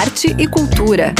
arte e cultura.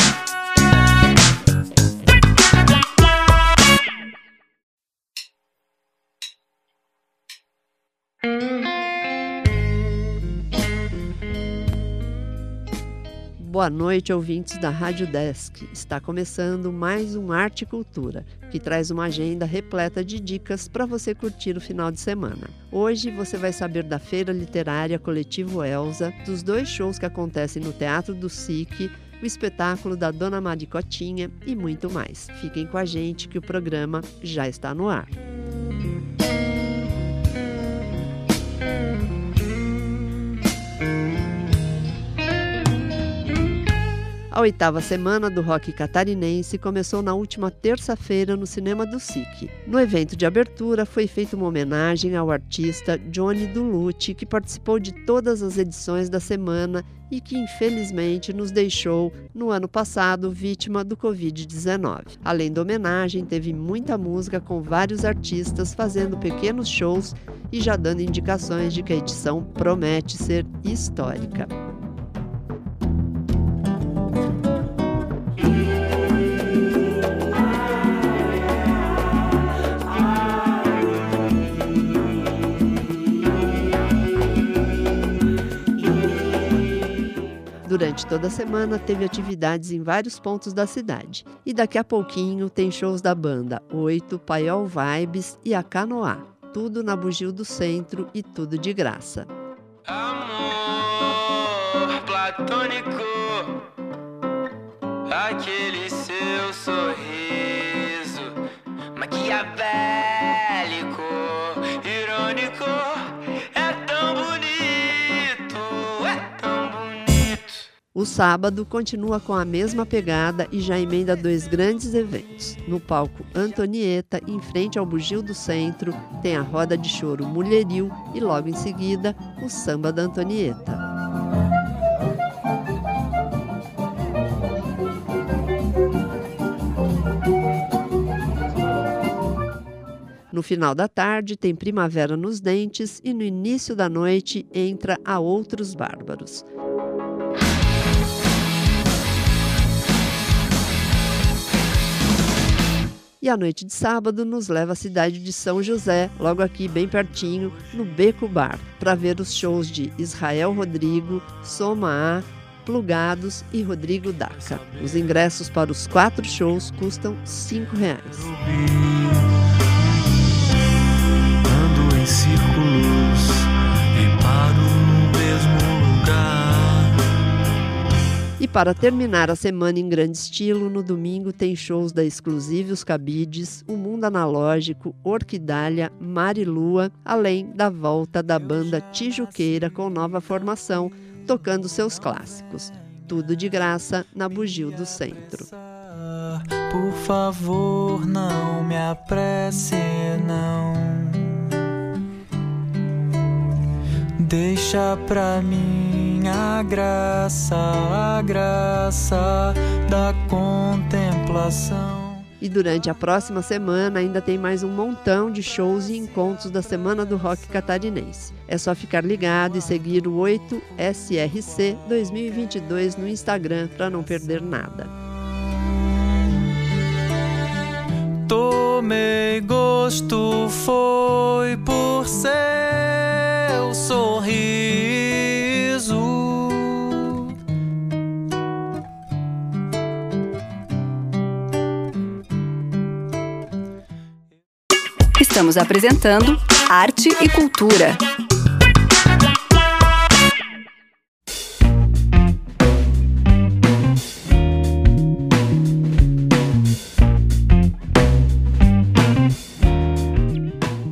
Boa noite, ouvintes da Rádio Desk. Está começando mais um Arte e Cultura, que traz uma agenda repleta de dicas para você curtir o final de semana. Hoje você vai saber da Feira Literária Coletivo Elsa, dos dois shows que acontecem no Teatro do SIC, o espetáculo da Dona Maricotinha e muito mais. Fiquem com a gente que o programa já está no ar. A oitava semana do rock catarinense começou na última terça-feira no Cinema do SIC. No evento de abertura foi feita uma homenagem ao artista Johnny Dulucci, que participou de todas as edições da semana e que infelizmente nos deixou no ano passado vítima do Covid-19. Além da homenagem, teve muita música com vários artistas fazendo pequenos shows e já dando indicações de que a edição promete ser histórica. Durante toda a semana teve atividades em vários pontos da cidade. E daqui a pouquinho tem shows da banda Oito, Paiol Vibes e a Canoá. Tudo na Bugio do Centro e tudo de graça. Amor platônico, aquele seu sorriso maquiavélico, O sábado continua com a mesma pegada e já emenda dois grandes eventos. No palco Antonieta, em frente ao Bugio do Centro, tem a roda de choro Mulheril e logo em seguida o samba da Antonieta. No final da tarde tem Primavera nos Dentes e no início da noite entra a Outros Bárbaros. E a noite de sábado nos leva à cidade de São José, logo aqui bem pertinho, no Beco Bar, para ver os shows de Israel Rodrigo, Soma A, Plugados e Rodrigo Daca. Os ingressos para os quatro shows custam R$ reais. Para terminar a semana em grande estilo, no domingo tem shows da Exclusive Os Cabides, O Mundo Analógico, Orquidália, Marilua, além da volta da banda Tijuqueira com nova formação, tocando seus clássicos. Tudo de graça na Bugio do Centro. Por favor, não me apresse, não. Deixa pra mim a graça, a graça da contemplação. E durante a próxima semana ainda tem mais um montão de shows e encontros da Semana do Rock Catarinense. É só ficar ligado e seguir o 8SRC 2022 no Instagram para não perder nada. Tomei gosto foi por seu sorriso. Estamos apresentando Arte e Cultura.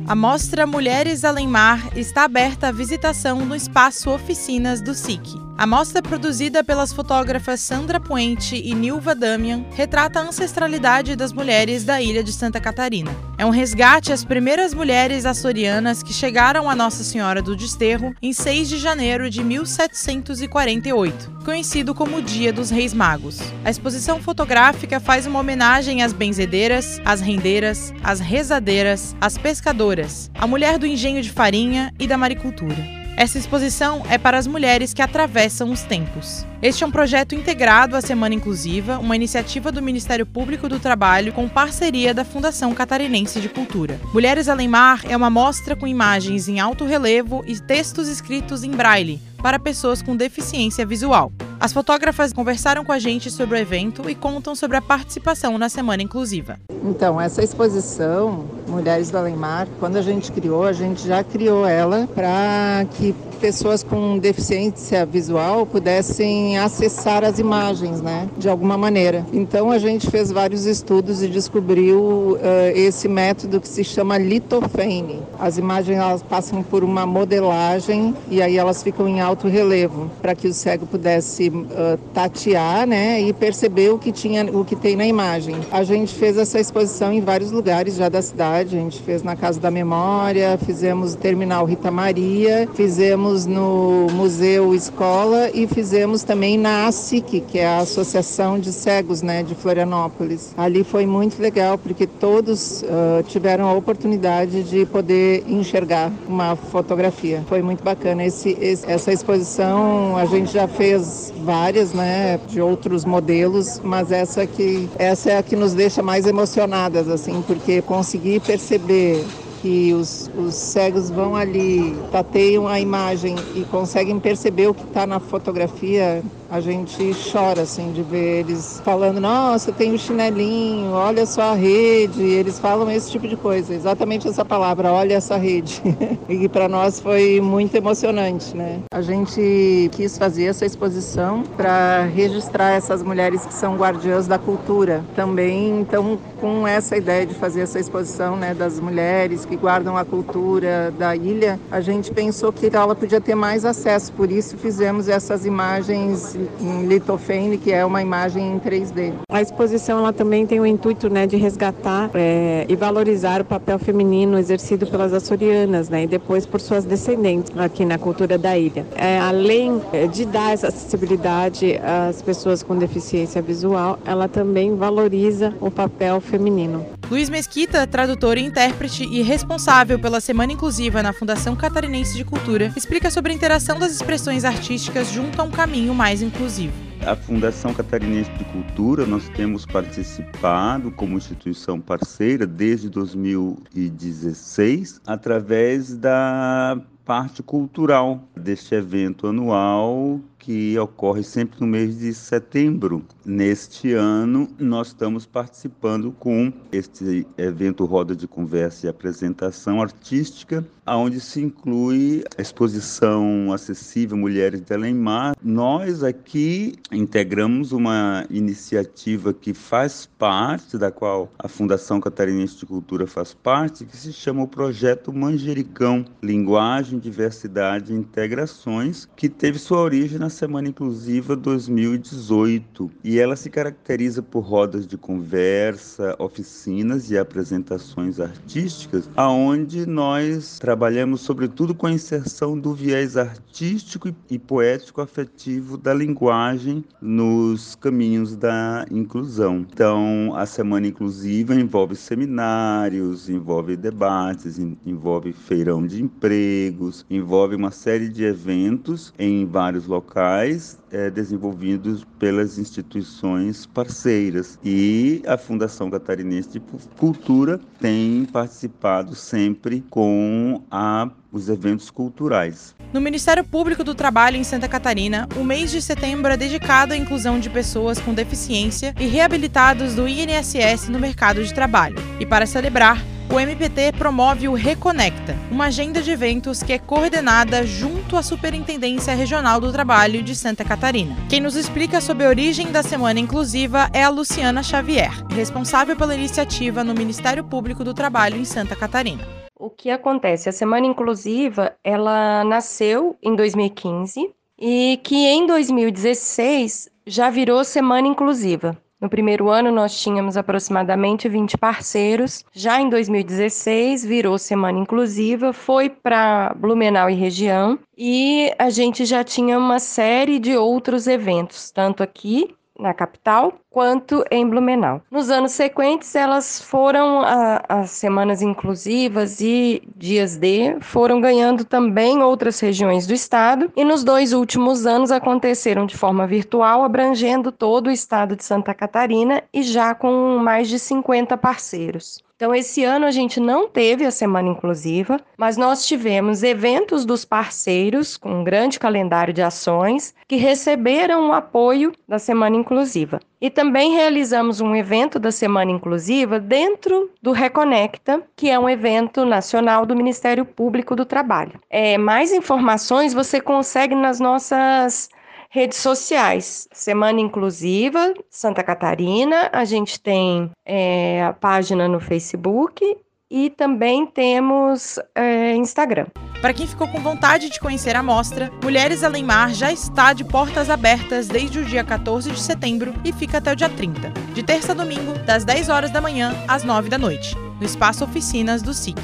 A mostra Mulheres Além Mar está aberta à visitação no espaço Oficinas do SIC. A mostra produzida pelas fotógrafas Sandra Puente e Nilva Damian retrata a ancestralidade das mulheres da ilha de Santa Catarina. É um resgate às primeiras mulheres açorianas que chegaram a Nossa Senhora do Desterro em 6 de janeiro de 1748, conhecido como Dia dos Reis Magos. A exposição fotográfica faz uma homenagem às benzedeiras, às rendeiras, às rezadeiras, às pescadoras, à mulher do engenho de farinha e da maricultura. Essa exposição é para as mulheres que atravessam os tempos. Este é um projeto integrado à Semana Inclusiva, uma iniciativa do Ministério Público do Trabalho com parceria da Fundação Catarinense de Cultura. Mulheres Além Mar é uma mostra com imagens em alto relevo e textos escritos em braille para pessoas com deficiência visual. As fotógrafas conversaram com a gente sobre o evento e contam sobre a participação na Semana Inclusiva. Então, essa exposição, Mulheres do Além Mar, quando a gente criou, a gente já criou ela para que pessoas com deficiência visual pudessem acessar as imagens, né, de alguma maneira. Então a gente fez vários estudos e descobriu uh, esse método que se chama litofane. As imagens elas passam por uma modelagem e aí elas ficam em alto relevo para que o cego pudesse uh, tatear, né, e perceber o que tinha, o que tem na imagem. A gente fez essa exposição em vários lugares já da cidade. A gente fez na Casa da Memória, fizemos o Terminal Rita Maria, fizemos fizemos no Museu Escola e fizemos também na ASIC, que é a Associação de Cegos né, de Florianópolis. Ali foi muito legal porque todos uh, tiveram a oportunidade de poder enxergar uma fotografia. Foi muito bacana. Esse, esse, essa exposição a gente já fez várias, né, de outros modelos, mas essa que essa é a que nos deixa mais emocionadas assim, porque conseguir perceber que os, os cegos vão ali, tateiam a imagem e conseguem perceber o que está na fotografia, a gente chora assim de ver eles falando, nossa, tem o um chinelinho, olha só a rede, eles falam esse tipo de coisa, exatamente essa palavra, olha essa rede. e para nós foi muito emocionante, né? A gente quis fazer essa exposição para registrar essas mulheres que são guardiãs da cultura. Também, então, com essa ideia de fazer essa exposição, né, das mulheres que guardam a cultura da ilha, a gente pensou que ela podia ter mais acesso, por isso fizemos essas imagens em litofane, que é uma imagem em 3D. A exposição ela também tem o intuito né, de resgatar é, e valorizar o papel feminino exercido pelas açorianas né, e depois por suas descendentes aqui na cultura da ilha. É, além é, de dar essa acessibilidade às pessoas com deficiência visual, ela também valoriza o papel feminino. Luiz Mesquita, tradutor e intérprete e responsável pela Semana Inclusiva na Fundação Catarinense de Cultura, explica sobre a interação das expressões artísticas junto a um caminho mais inclusivo. A Fundação Catarinense de Cultura, nós temos participado como instituição parceira desde 2016, através da parte cultural deste evento anual que ocorre sempre no mês de setembro. Neste ano, nós estamos participando com este evento Roda de Conversa e Apresentação Artística, onde se inclui a exposição acessível Mulheres de Alemar. Nós aqui integramos uma iniciativa que faz parte, da qual a Fundação Catarinense de Cultura faz parte, que se chama o Projeto Manjericão, Linguagem, Diversidade e Integrações, que teve sua origem na Semana Inclusiva 2018 e ela se caracteriza por rodas de conversa, oficinas e apresentações artísticas, aonde nós trabalhamos sobretudo com a inserção do viés artístico e poético afetivo da linguagem nos caminhos da inclusão. Então, a Semana Inclusiva envolve seminários, envolve debates, envolve feirão de empregos, envolve uma série de eventos em vários locais locais é, desenvolvidos pelas instituições parceiras. E a Fundação Catarinense de Cultura tem participado sempre com a, os eventos culturais. No Ministério Público do Trabalho em Santa Catarina, o mês de setembro é dedicado à inclusão de pessoas com deficiência e reabilitados do INSS no mercado de trabalho. E para celebrar, o MPT promove o Reconecta, uma agenda de eventos que é coordenada junto à Superintendência Regional do Trabalho de Santa Catarina. Quem nos explica sobre a origem da Semana Inclusiva é a Luciana Xavier, responsável pela iniciativa no Ministério Público do Trabalho em Santa Catarina. O que acontece? A Semana Inclusiva, ela nasceu em 2015 e que em 2016 já virou Semana Inclusiva. No primeiro ano, nós tínhamos aproximadamente 20 parceiros. Já em 2016, virou Semana Inclusiva, foi para Blumenau e região, e a gente já tinha uma série de outros eventos, tanto aqui na capital quanto em Blumenau. Nos anos sequentes, elas foram as semanas inclusivas e dias D foram ganhando também outras regiões do estado e nos dois últimos anos aconteceram de forma virtual, abrangendo todo o estado de Santa Catarina e já com mais de 50 parceiros. Então, esse ano a gente não teve a Semana Inclusiva, mas nós tivemos eventos dos parceiros, com um grande calendário de ações, que receberam o apoio da Semana Inclusiva. E também realizamos um evento da Semana Inclusiva dentro do Reconecta, que é um evento nacional do Ministério Público do Trabalho. É, mais informações você consegue nas nossas redes sociais. Semana Inclusiva Santa Catarina, a gente tem é, a página no Facebook e também temos é, Instagram. Para quem ficou com vontade de conhecer a mostra, Mulheres Além Mar já está de portas abertas desde o dia 14 de setembro e fica até o dia 30, de terça a domingo, das 10 horas da manhã às 9 da noite, no espaço Oficinas do SIC.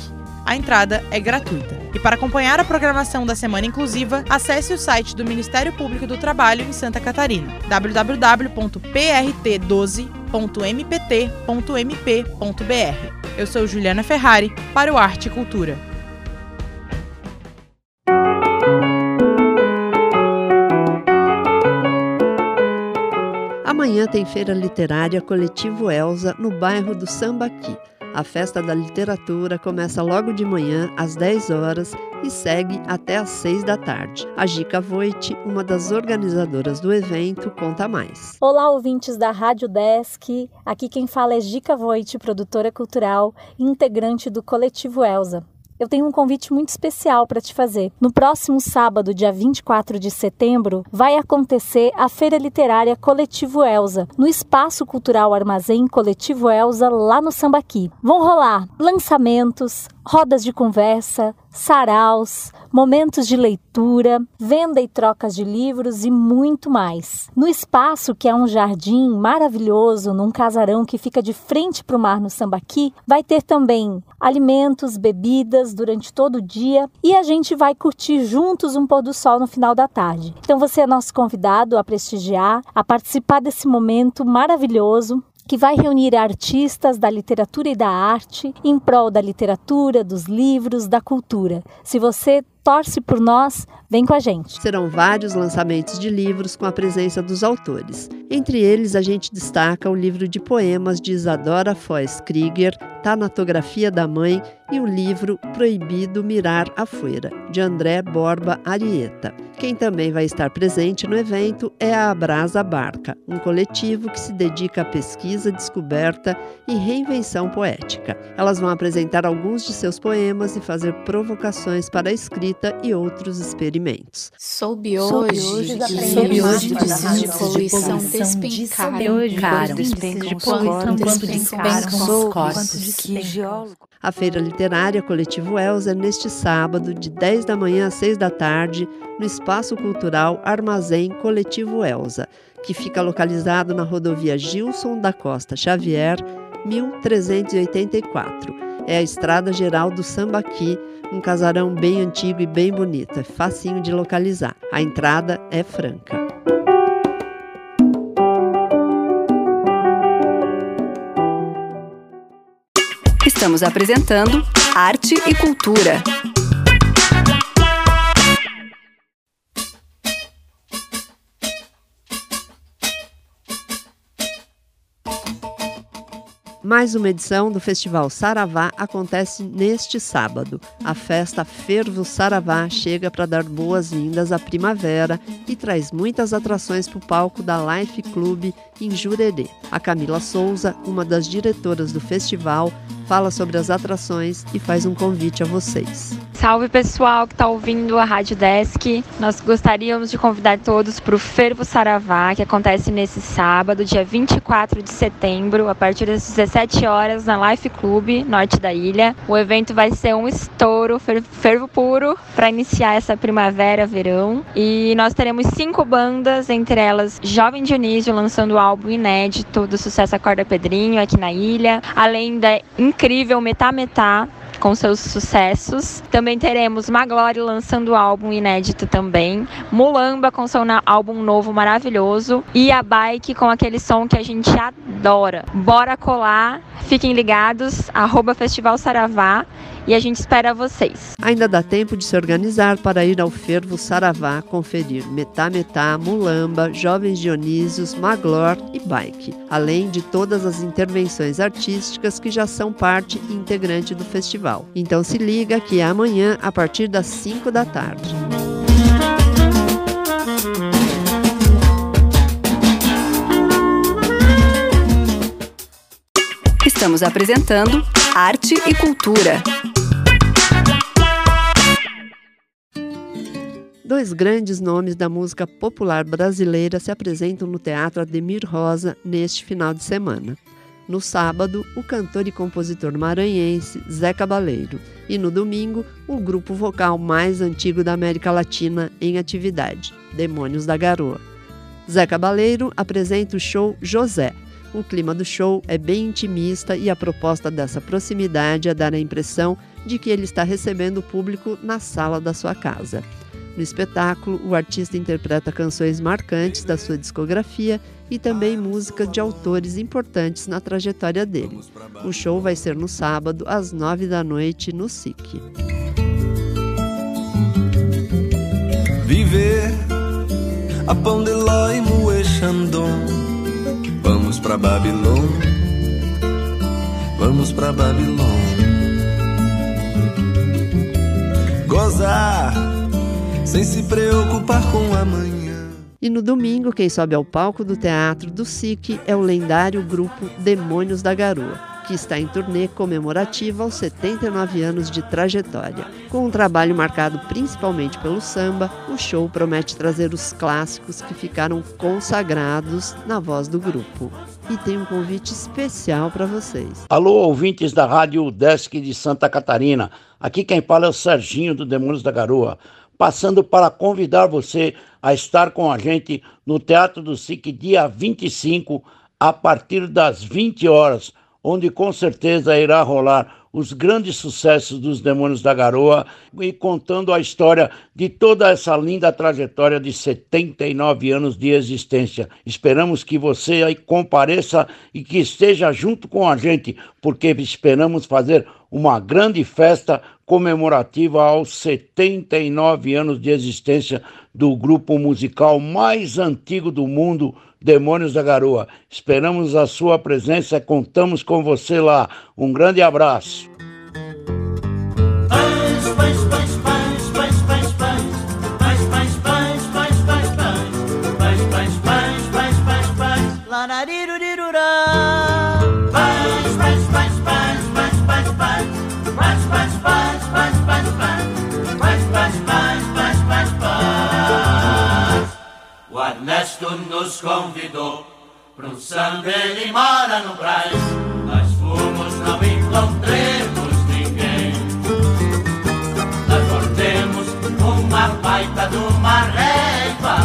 A entrada é gratuita. E para acompanhar a programação da Semana Inclusiva, acesse o site do Ministério Público do Trabalho em Santa Catarina, www.prt12.mpt.mp.br. Eu sou Juliana Ferrari para o Arte e Cultura. Amanhã tem feira literária Coletivo Elsa no bairro do Sambaqui. A festa da literatura começa logo de manhã, às 10 horas, e segue até às 6 da tarde. A Gica Voit, uma das organizadoras do evento, conta mais. Olá, ouvintes da Rádio Desk. Aqui quem fala é Gica Voit, produtora cultural e integrante do Coletivo Elsa eu tenho um convite muito especial para te fazer. No próximo sábado, dia 24 de setembro, vai acontecer a Feira Literária Coletivo Elsa, no Espaço Cultural Armazém Coletivo Elsa, lá no Sambaqui. Vão rolar lançamentos, rodas de conversa, saraus, momentos de leitura, venda e trocas de livros e muito mais. No espaço, que é um jardim maravilhoso, num casarão que fica de frente para o mar no Sambaqui, vai ter também alimentos, bebidas durante todo o dia e a gente vai curtir juntos um pôr do sol no final da tarde. Então você é nosso convidado a prestigiar, a participar desse momento maravilhoso que vai reunir artistas da literatura e da arte em prol da literatura, dos livros, da cultura. Se você torce por nós, vem com a gente. Serão vários lançamentos de livros com a presença dos autores. Entre eles, a gente destaca o livro de poemas de Isadora Foz Krieger, Tanatografia da Mãe, e o livro Proibido Mirar a Fuera, de André Borba Arieta. Quem também vai estar presente no evento é a Abrasa Barca, um coletivo que se dedica à pesquisa, descoberta e reinvenção poética. Elas vão apresentar alguns de seus poemas e fazer provocações para a escrita e outros experimentos. Soube hoje, soube hoje de poluição despencaram, despencaram os corpos. A Feira Literária Coletivo Elza é neste sábado, de 10 da manhã às 6 da tarde, no Espaço Cultural Armazém Coletivo Elza, que fica localizado na rodovia Gilson da Costa Xavier, 1384. É a estrada geral do Sambaqui, um casarão bem antigo e bem bonito, é facinho de localizar. A entrada é franca. Estamos apresentando Arte e Cultura. Mais uma edição do Festival Saravá acontece neste sábado. A festa Fervo Saravá chega para dar boas-vindas à primavera e traz muitas atrações para o palco da Life Club em Jurerê. A Camila Souza, uma das diretoras do festival, fala sobre as atrações e faz um convite a vocês. Salve pessoal que está ouvindo a Rádio Desk. Nós gostaríamos de convidar todos para o Fervo Saravá, que acontece nesse sábado, dia 24 de setembro, a partir das 17 horas, na Life Club, norte da ilha. O evento vai ser um estouro, fervo puro, para iniciar essa primavera, verão. E nós teremos cinco bandas, entre elas Jovem Dionísio, lançando o álbum inédito do sucesso Acorda Pedrinho aqui na ilha, além da incrível Metá Metá, com seus sucessos. Também teremos Maglore lançando álbum inédito também, Mulamba com seu álbum novo maravilhoso. E a Bike com aquele som que a gente adora. Bora colar, fiquem ligados, arroba Festival Saravá e a gente espera vocês. Ainda dá tempo de se organizar para ir ao Fervo Saravá conferir Metá Metá, Mulamba, Jovens Dionísios, Maglor e Bike, além de todas as intervenções artísticas que já são parte integrante do festival. Então se liga que é amanhã a partir das 5 da tarde. Estamos apresentando Arte e Cultura. Dois grandes nomes da música popular brasileira se apresentam no Teatro Ademir Rosa neste final de semana. No sábado, o cantor e compositor maranhense Zé Cabaleiro, e no domingo, o grupo vocal mais antigo da América Latina em atividade, Demônios da Garoa. Zé Cabaleiro apresenta o show José. O clima do show é bem intimista e a proposta dessa proximidade é dar a impressão de que ele está recebendo o público na sala da sua casa. No espetáculo, o artista interpreta canções marcantes da sua discografia e também música de autores importantes na trajetória dele. O show vai ser no sábado, às nove da noite, no SIC. Viver a pão de ló e moer Xandon. Pra Babilônia, vamos pra Babilônia. Gozar sem se preocupar com amanhã. E no domingo, quem sobe ao palco do teatro do SIC é o lendário grupo Demônios da Garoa, que está em turnê comemorativa aos 79 anos de trajetória. Com um trabalho marcado principalmente pelo samba, o show promete trazer os clássicos que ficaram consagrados na voz do grupo. E tem um convite especial para vocês. Alô, ouvintes da Rádio Desk de Santa Catarina. Aqui quem fala é o Serginho do Demônios da Garoa passando para convidar você a estar com a gente no Teatro do SIC dia 25, a partir das 20 horas, onde com certeza irá rolar os grandes sucessos dos Demônios da Garoa e contando a história de toda essa linda trajetória de 79 anos de existência. Esperamos que você aí compareça e que esteja junto com a gente, porque esperamos fazer uma grande festa comemorativa aos 79 anos de existência do grupo musical mais antigo do mundo, Demônios da Garoa. Esperamos a sua presença, contamos com você lá. Um grande abraço. Ernesto nos convidou para um samba, ele mora no Braz. Nós fomos, não encontremos ninguém. Nós voltemos uma baita de uma régua.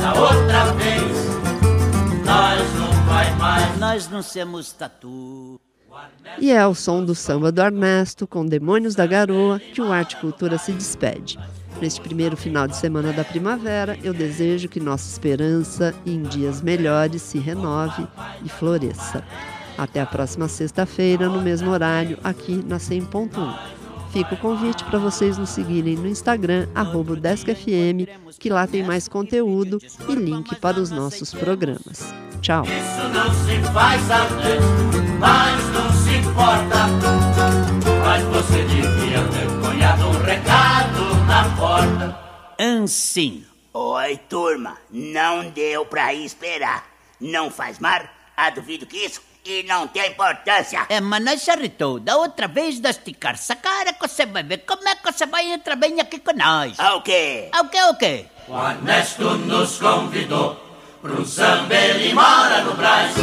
Da outra vez, nós não vai mais. Nós não somos tatu. E é ao som do samba do Ernesto, com Demônios da Garoa, que o Arte Cultura se despede. Neste primeiro final de semana da primavera, eu desejo que nossa esperança em dias melhores se renove e floresça. Até a próxima sexta-feira, no mesmo horário, aqui na 100.1. Fica o convite para vocês nos seguirem no Instagram, DeskFM, que lá tem mais conteúdo e link para os nossos programas. Tchau. Isso não se faz mas não se importa. Mas você devia ter ponhado um recado na porta. Ansim. Oi, turma. Não deu pra esperar. Não faz mar? Ah, duvido que isso. E não tem importância. É, mas nós charritou. Da outra vez de esticar essa cara que você vai ver como é que você vai entrar bem aqui com nós. O quê? O quê, o quê? O Ernesto nos convidou pro samba, ele mora no Brás.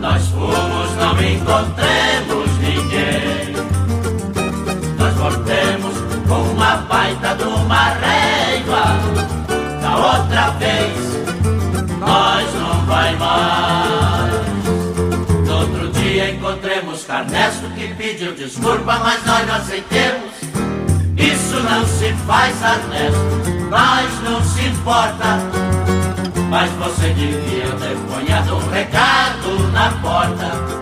Nós fomos, não encontremos ninguém. Nós voltemos com uma baita de uma régua. Da outra vez, nós não vai mais. No outro dia encontremos Ernesto que pediu desculpa, mas nós não aceitemos. Isso não se faz, Ernesto, nós não se importa. Mas você devia ter ponhado um recado na porta.